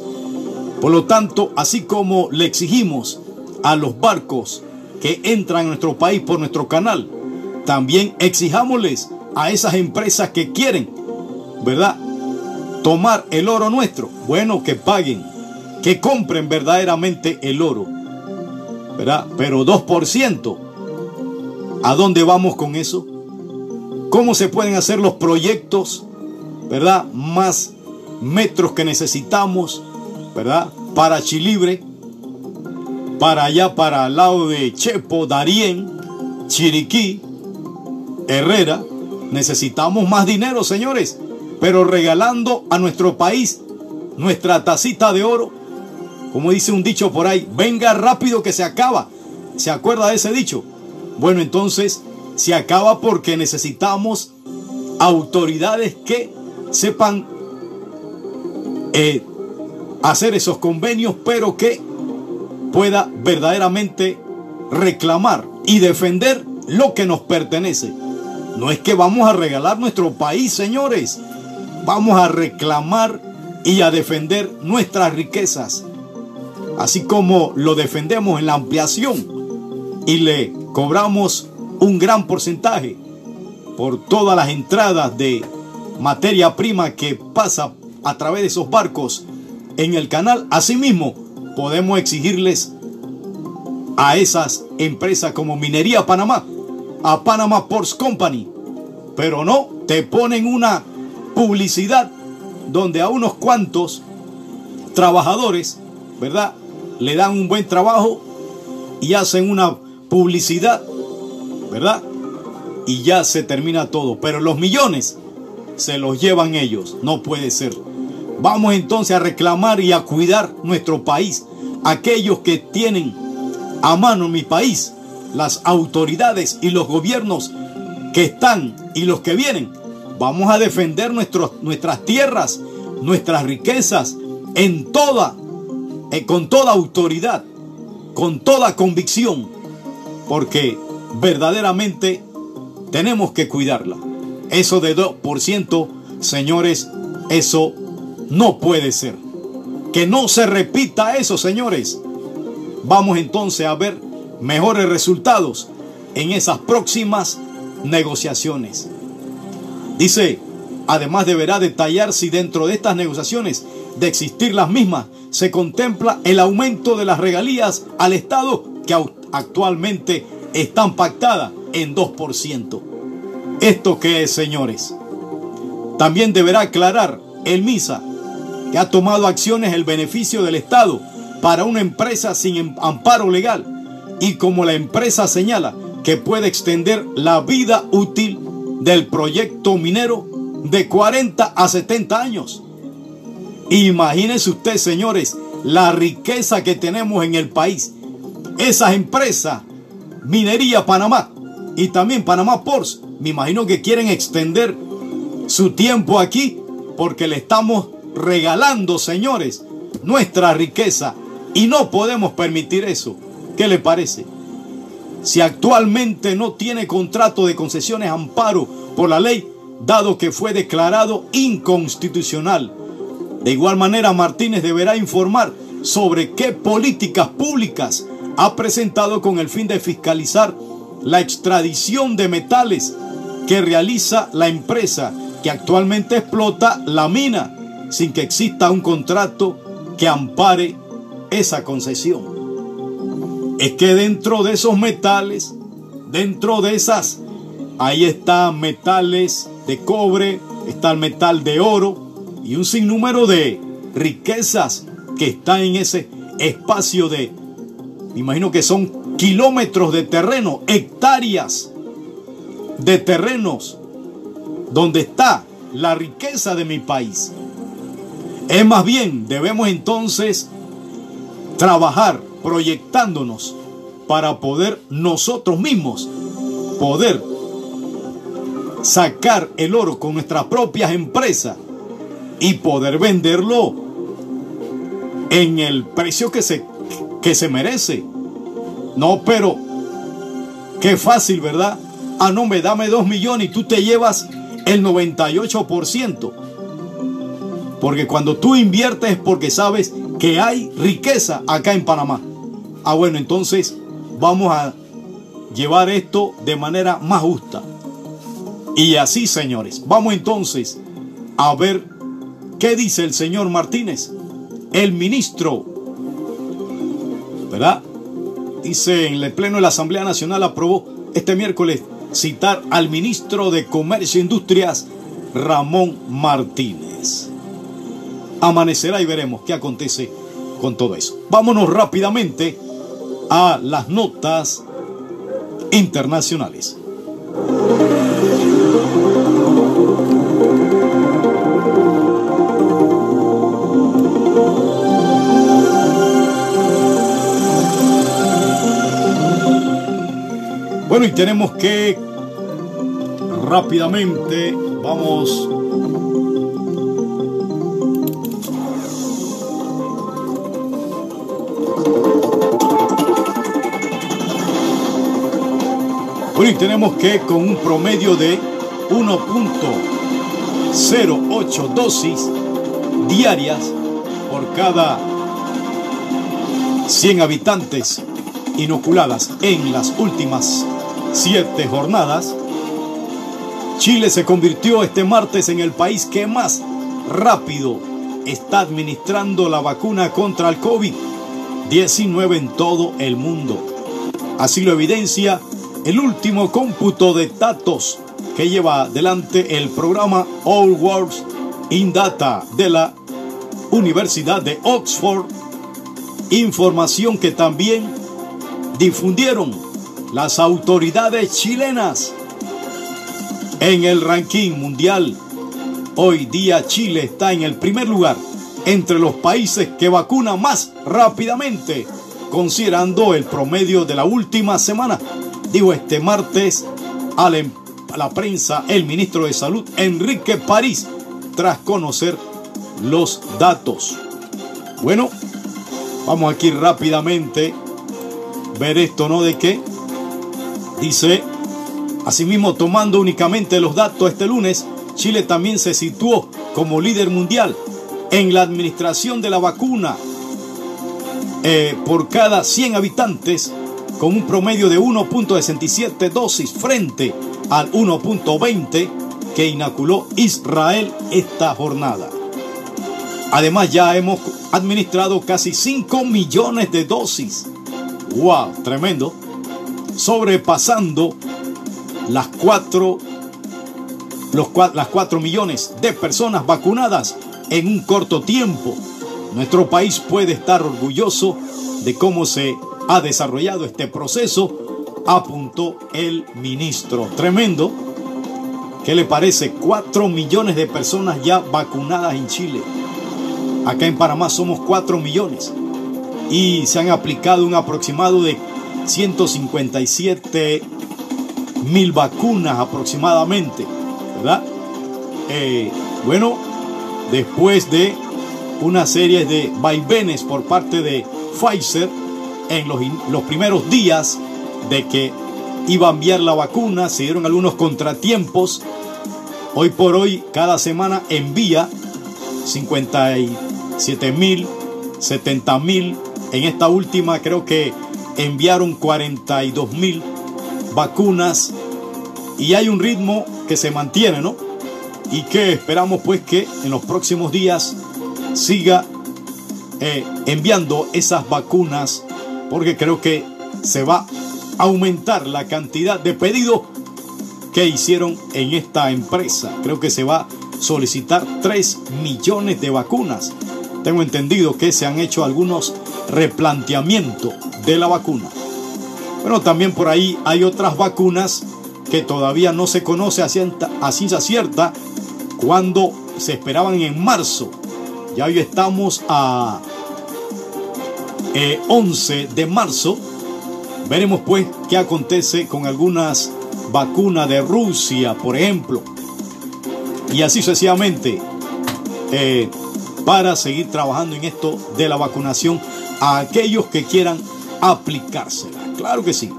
Por lo tanto, así como le exigimos a los barcos que entran a nuestro país por nuestro canal, también exijámosles a esas empresas que quieren, ¿verdad? Tomar el oro nuestro. Bueno, que paguen, que compren verdaderamente el oro, ¿verdad? Pero 2% ¿A dónde vamos con eso? ¿Cómo se pueden hacer los proyectos, verdad? Más metros que necesitamos, ¿verdad? Para Chilibre, para allá, para el lado de Chepo, Darién, Chiriquí, Herrera. Necesitamos más dinero, señores, pero regalando a nuestro país nuestra tacita de oro. Como dice un dicho por ahí, venga rápido que se acaba. ¿Se acuerda de ese dicho? Bueno, entonces se acaba porque necesitamos autoridades que sepan eh, hacer esos convenios, pero que pueda verdaderamente reclamar y defender lo que nos pertenece. No es que vamos a regalar nuestro país, señores. Vamos a reclamar y a defender nuestras riquezas. Así como lo defendemos en la ampliación y le cobramos un gran porcentaje por todas las entradas de materia prima que pasa a través de esos barcos en el canal. Asimismo, podemos exigirles a esas empresas como Minería Panamá, a Panama Ports Company, pero no te ponen una publicidad donde a unos cuantos trabajadores, ¿verdad? Le dan un buen trabajo y hacen una publicidad, ¿verdad? Y ya se termina todo. Pero los millones se los llevan ellos. No puede ser. Vamos entonces a reclamar y a cuidar nuestro país. Aquellos que tienen a mano mi país, las autoridades y los gobiernos que están y los que vienen, vamos a defender nuestras tierras, nuestras riquezas en toda, eh, con toda autoridad, con toda convicción, porque verdaderamente tenemos que cuidarla. Eso de 2%, señores, eso no puede ser. Que no se repita eso, señores. Vamos entonces a ver mejores resultados en esas próximas negociaciones. Dice, además deberá detallar si dentro de estas negociaciones, de existir las mismas, se contempla el aumento de las regalías al Estado que actualmente están pactadas en 2%. ¿Esto qué es, señores? También deberá aclarar el MISA que ha tomado acciones el beneficio del Estado para una empresa sin em-, amparo legal y como la empresa señala que puede extender la vida útil del proyecto minero de 40 a 70 años. Imagínense usted, señores, la riqueza que tenemos en el país. Esas empresas, Minería Panamá y también Panamá Ports, me imagino que quieren extender su tiempo aquí porque le estamos regalando, señores, nuestra riqueza y no podemos permitir eso. ¿Qué le parece? Si actualmente no tiene contrato de concesiones amparo por la ley, dado que fue declarado inconstitucional. De igual manera, Martínez deberá informar sobre qué políticas públicas ha presentado con el fin de fiscalizar la extradición de metales que realiza la empresa que actualmente explota la mina sin que exista un contrato que ampare esa concesión. Es que dentro de esos metales, dentro de esas, ahí están metales de cobre, está el metal de oro y un sinnúmero de riquezas que están en ese espacio de, me imagino que son kilómetros de terreno, hectáreas de terrenos, donde está la riqueza de mi país. Es más bien, debemos entonces trabajar proyectándonos para poder nosotros mismos poder sacar el oro con nuestras propias empresas y poder venderlo en el precio que se, que se merece. No, pero qué fácil, ¿verdad? Ah, no, me dame dos millones y tú te llevas el 98%. Porque cuando tú inviertes es porque sabes que hay riqueza acá en Panamá. Ah, bueno, entonces vamos a llevar esto de manera más justa. Y así, señores, vamos entonces a ver qué dice el señor Martínez, el ministro, ¿verdad? Dice en el Pleno de la Asamblea Nacional aprobó este miércoles citar al ministro de Comercio e Industrias, Ramón Martínez amanecerá y veremos qué acontece con todo eso. Vámonos rápidamente a las notas internacionales. Bueno, y tenemos que rápidamente, vamos Bueno, tenemos que con un promedio de 1.08 dosis diarias por cada 100 habitantes inoculadas en las últimas 7 jornadas, Chile se convirtió este martes en el país que más rápido está administrando la vacuna contra el COVID-19 en todo el mundo. Así lo evidencia el último cómputo de datos que lleva adelante el programa All Worlds in Data de la Universidad de Oxford, información que también difundieron las autoridades chilenas en el ranking mundial. Hoy día Chile está en el primer lugar entre los países que vacunan más rápidamente, considerando el promedio de la última semana dijo este martes a la, prensa el ministro de Salud, Enrique París, tras conocer los datos. Bueno, vamos aquí rápidamente ver esto, ¿no? De qué dice, asimismo tomando únicamente los datos este lunes, Chile también se situó como líder mundial en la administración de la vacuna eh, por cada 100 habitantes con un promedio de 1.67 dosis frente al 1.20 que inoculó Israel esta jornada. Además ya hemos administrado casi 5 millones de dosis. ¡Wow! Tremendo. Sobrepasando las 4, los, las 4 millones de personas vacunadas en un corto tiempo. Nuestro país puede estar orgulloso de cómo se ha desarrollado este proceso, apuntó el ministro. Tremendo. ¿Qué le parece? 4 millones de personas ya vacunadas en Chile. Acá en Panamá somos 4 millones. Y se han aplicado un aproximado de 157 mil vacunas aproximadamente. ¿Verdad? Eh, bueno, después de una serie de vaivenes por parte de Pfizer, en los, primeros días de que iba a enviar la vacuna, se dieron algunos contratiempos. Hoy por hoy, cada semana envía 57 mil, 70 mil. En esta última creo que enviaron 42 mil vacunas y hay un ritmo que se mantiene, ¿no? Y que esperamos pues que en los próximos días siga eh, enviando esas vacunas porque creo que se va a aumentar la cantidad de pedidos que hicieron en esta empresa. Creo que se va a solicitar 3 millones de vacunas. Tengo entendido que se han hecho algunos replanteamientos de la vacuna. Bueno, también por ahí hay otras vacunas que todavía no se conoce a ciencia cierta cuando se esperaban en marzo. Ya hoy estamos a 11 eh, de marzo. Veremos pues qué acontece con algunas vacunas de Rusia, por ejemplo. Y así sucesivamente. Eh, para seguir trabajando en esto de la vacunación a aquellos que quieran aplicársela. Claro que sí.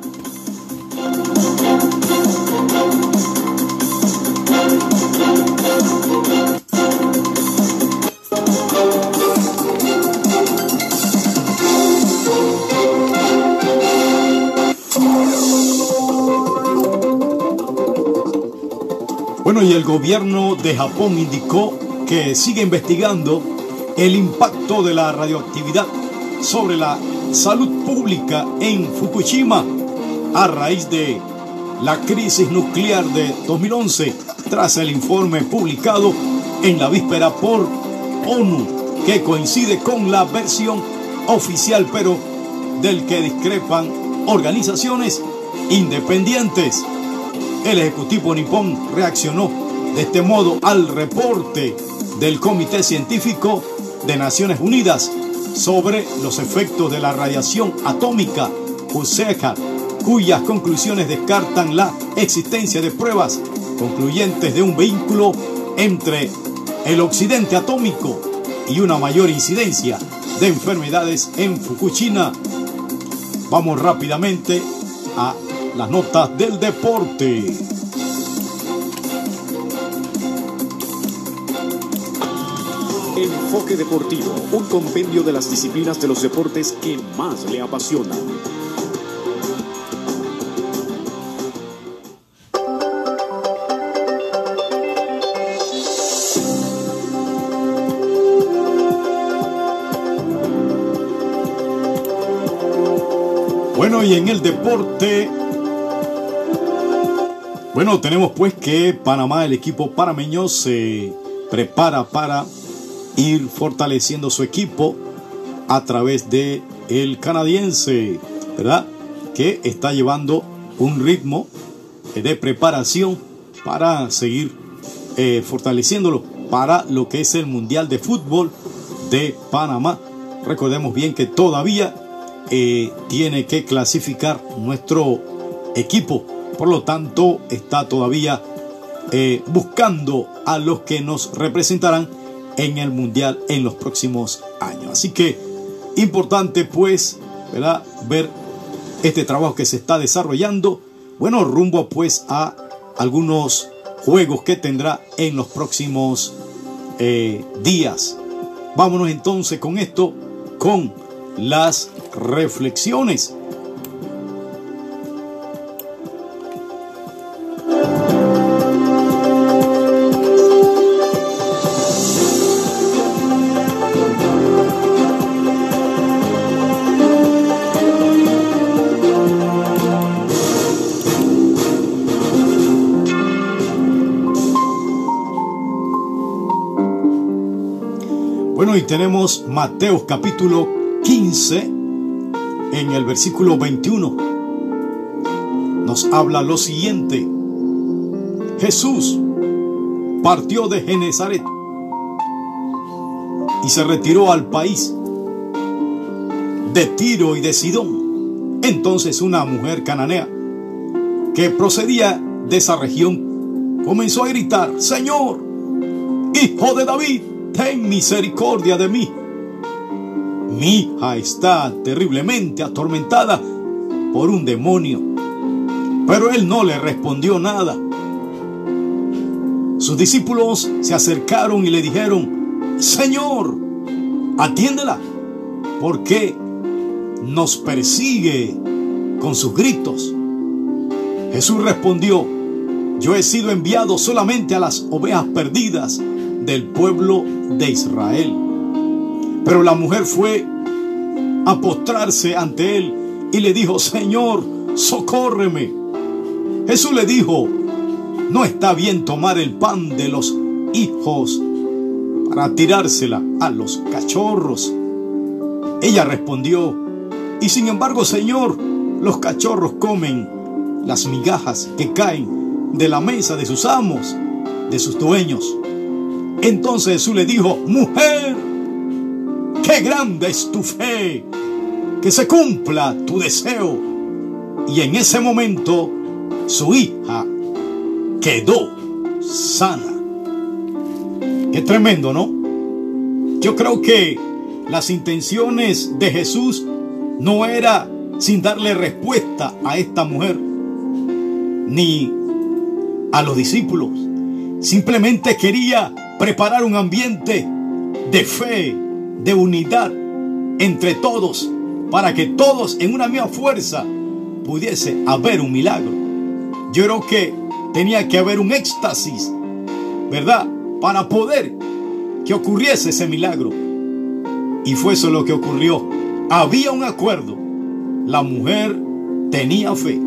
Gobierno de Japón indicó que sigue investigando el impacto de la radioactividad sobre la salud pública en Fukushima a raíz de la crisis nuclear de 2011 tras el informe publicado en la víspera por ONU que coincide con la versión oficial pero del que discrepan organizaciones independientes. El Ejecutivo nipón reaccionó de este modo al reporte del Comité Científico de Naciones Unidas sobre los efectos de la radiación atómica USECA cuyas conclusiones descartan la existencia de pruebas concluyentes de un vínculo entre el occidente atómico y una mayor incidencia de enfermedades en Fukushima. Vamos rápidamente a las notas del deporte. Enfoque Deportivo, un compendio de las disciplinas de los deportes que más le apasionan. Bueno, y en el deporte, bueno, tenemos pues que Panamá, el equipo panameño, se prepara para ir fortaleciendo su equipo a través de el canadiense, ¿verdad? Que está llevando un ritmo de preparación para seguir eh, fortaleciéndolo para lo que es el Mundial de Fútbol de Panamá. Recordemos bien que todavía eh, tiene que clasificar nuestro equipo. Por lo tanto, está todavía eh, buscando a los que nos representarán en el Mundial en los próximos años. Así que importante pues, ¿verdad? Ver este trabajo que se está desarrollando. Bueno, rumbo pues a algunos juegos que tendrá en los próximos eh, días. Vámonos entonces con esto, con las reflexiones. Mateos capítulo 15 en el versículo 21. Nos habla lo siguiente. Jesús partió de Genezaret y se retiró al país de Tiro y de Sidón. Entonces una mujer cananea que procedía de esa región comenzó a gritar, Señor, hijo de David, ten misericordia de mí. Mi hija está terriblemente atormentada por un demonio. Pero él no le respondió nada. Sus discípulos se acercaron y le dijeron, Señor, atiéndela, porque nos persigue con sus gritos. Jesús respondió, yo he sido enviado solamente a las ovejas perdidas del pueblo de Israel. Pero la mujer fue a postrarse ante él y le dijo, Señor, socórreme. Jesús le dijo, no está bien tomar el pan de los hijos para tirársela a los cachorros. Ella respondió, y sin embargo, Señor, los cachorros comen las migajas que caen de la mesa de sus amos, de sus dueños. Entonces Jesús le dijo, mujer, qué grande es tu fe, que se cumpla tu deseo. Y en ese momento su hija quedó sana. Qué tremendo, ¿no? Yo creo que las intenciones de Jesús no era sin darle respuesta a esta mujer, ni a los discípulos. Simplemente quería preparar un ambiente de fe, de unidad entre todos, para que todos en una misma fuerza pudiese haber un milagro. Yo creo que tenía que haber un éxtasis, ¿verdad? Para poder que ocurriese ese milagro. Y fue eso lo que ocurrió. Había un acuerdo. La mujer tenía fe.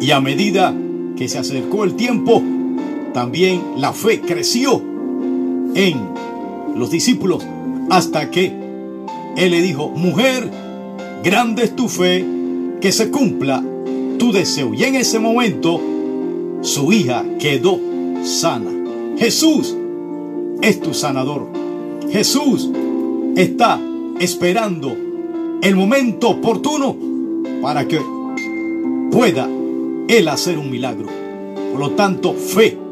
Y a medida que se acercó el tiempo, también la fe creció en los discípulos hasta que él le dijo, mujer, grande es tu fe, que se cumpla tu deseo. Y en ese momento su hija quedó sana. Jesús es tu sanador. Jesús está esperando el momento oportuno para que pueda Él hacer un milagro. Por lo tanto, fe